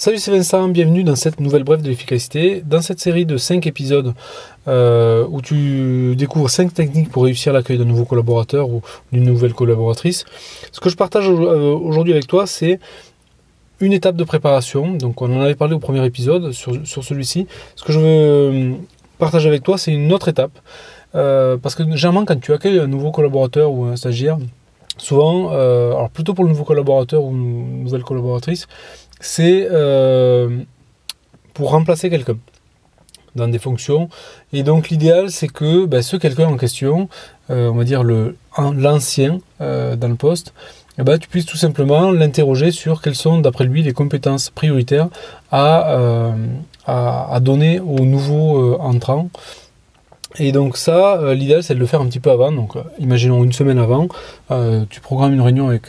Salut, c'est Vincent, bienvenue dans cette nouvelle brève de l'efficacité. Dans cette série de 5 épisodes euh, où tu découvres 5 techniques pour réussir l'accueil d'un nouveau collaborateur ou d'une nouvelle collaboratrice, ce que je partage euh, aujourd'hui avec toi, c'est une étape de préparation. Donc on en avait parlé au premier épisode sur, celui-ci. Ce que je veux euh, partager avec toi, c'est une autre étape. parce que généralement, quand tu accueilles un nouveau collaborateur ou un stagiaire, souvent, alors plutôt pour le nouveau collaborateur ou une nouvelle collaboratrice, c'est euh, pour remplacer quelqu'un dans des fonctions. Et donc l'idéal, c'est que ben, ce quelqu'un en question, euh, on va dire l'ancien euh, dans le poste, eh ben, tu puisses tout simplement l'interroger sur quelles sont, d'après lui, les compétences prioritaires à, à, donner aux nouveaux entrants. Et donc ça, l'idéal, c'est de le faire un petit peu avant. Donc imaginons une semaine avant, tu programmes une réunion avec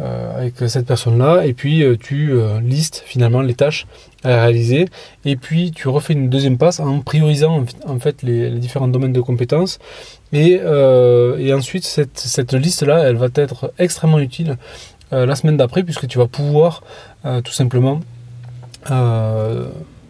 euh, avec cette personne-là, et puis euh, tu euh, listes finalement les tâches à réaliser, et puis tu refais une deuxième passe en priorisant en fait les, différents domaines de compétences, et, et ensuite cette, cette liste-là, elle va être extrêmement utile la semaine d'après, puisque tu vas pouvoir tout simplement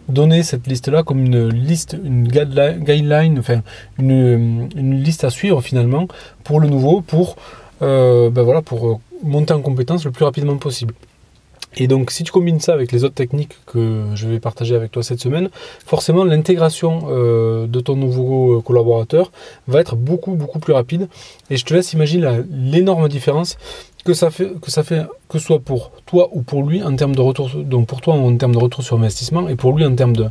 donner cette liste-là comme une liste, une guideline, enfin une, une, liste à suivre finalement pour le nouveau, pour ben voilà, pour monter en compétence le plus rapidement possible. Et donc, si tu combines ça avec les autres techniques que je vais partager avec toi cette semaine, forcément, l'intégration euh, de ton nouveau collaborateur va être beaucoup, beaucoup plus rapide. Et je te laisse imaginer l'énorme différence que ça fait, que ça fait, que soit pour toi ou pour lui en termes de retour, donc pour toi en termes de retour sur investissement et pour lui en termes de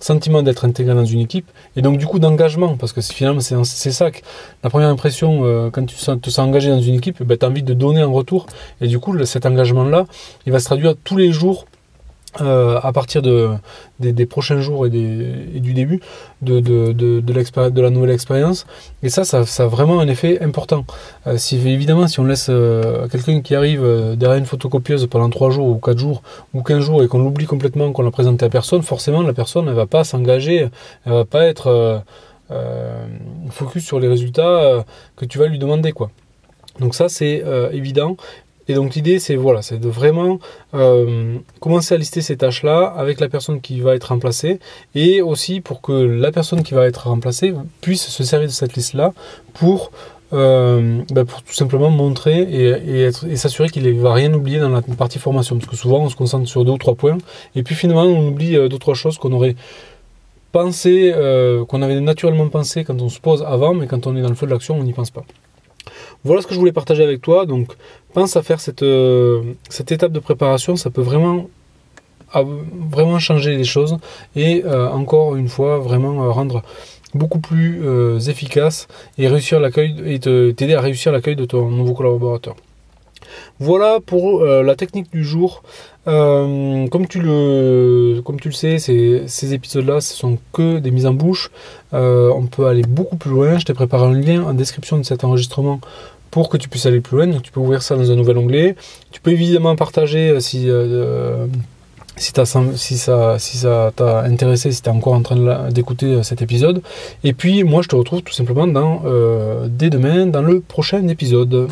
sentiment d'être intégré dans une équipe et donc du coup d'engagement parce que finalement c'est ça que la première impression euh, quand tu te sens engagé dans une équipe, ben, tu envie de donner en retour et du coup cet engagement là il va se traduire tous les jours euh, à partir de, des, prochains jours et, du début de, de, de, de la nouvelle expérience. Et ça, ça, a vraiment un effet important. Euh, si, évidemment, si on laisse euh, quelqu'un qui arrive derrière une photocopieuse pendant 3 jours ou 4 jours ou 15 jours et qu'on l'oublie complètement, qu'on l'a présenté à personne, forcément, la personne, elle va pas s'engager, elle va pas être focus sur les résultats que tu vas lui demander. quoi. Donc ça c'est évident et donc l'idée c'est voilà, c'est de vraiment euh, commencer à lister ces tâches-là avec la personne qui va être remplacée et aussi pour que la personne qui va être remplacée puisse se servir de cette liste-là pour euh, pour tout simplement montrer et, et, s'assurer qu'il ne va rien oublier dans la partie formation. Parce que souvent on se concentre sur deux ou trois points et puis finalement on oublie euh, deux ou trois choses qu'on aurait pensé, qu'on avait naturellement pensé quand on se pose avant, mais quand on est dans le feu de l'action, on n'y pense pas. Voilà ce que je voulais partager avec toi. Donc, pense à faire cette, euh, étape de préparation. Ça peut vraiment, vraiment changer les choses et euh, encore une fois, vraiment euh, rendre beaucoup plus efficace et réussir l'accueil et t'aider à réussir l'accueil de ton nouveau collaborateur. Voilà pour la technique du jour. comme, tu le, comme tu le sais, ces, épisodes-là, ce sont que des mises en bouche. on peut aller beaucoup plus loin. Je t'ai préparé un lien en description de cet enregistrement pour que tu puisses aller plus loin. Donc tu peux ouvrir ça dans un nouvel onglet. Tu peux évidemment partager euh, si, euh, si, si ça si ça t'a intéressé, si tu es encore en train d'écouter euh, cet épisode. Et puis moi je te retrouve tout simplement dans, dès demain dans le prochain épisode.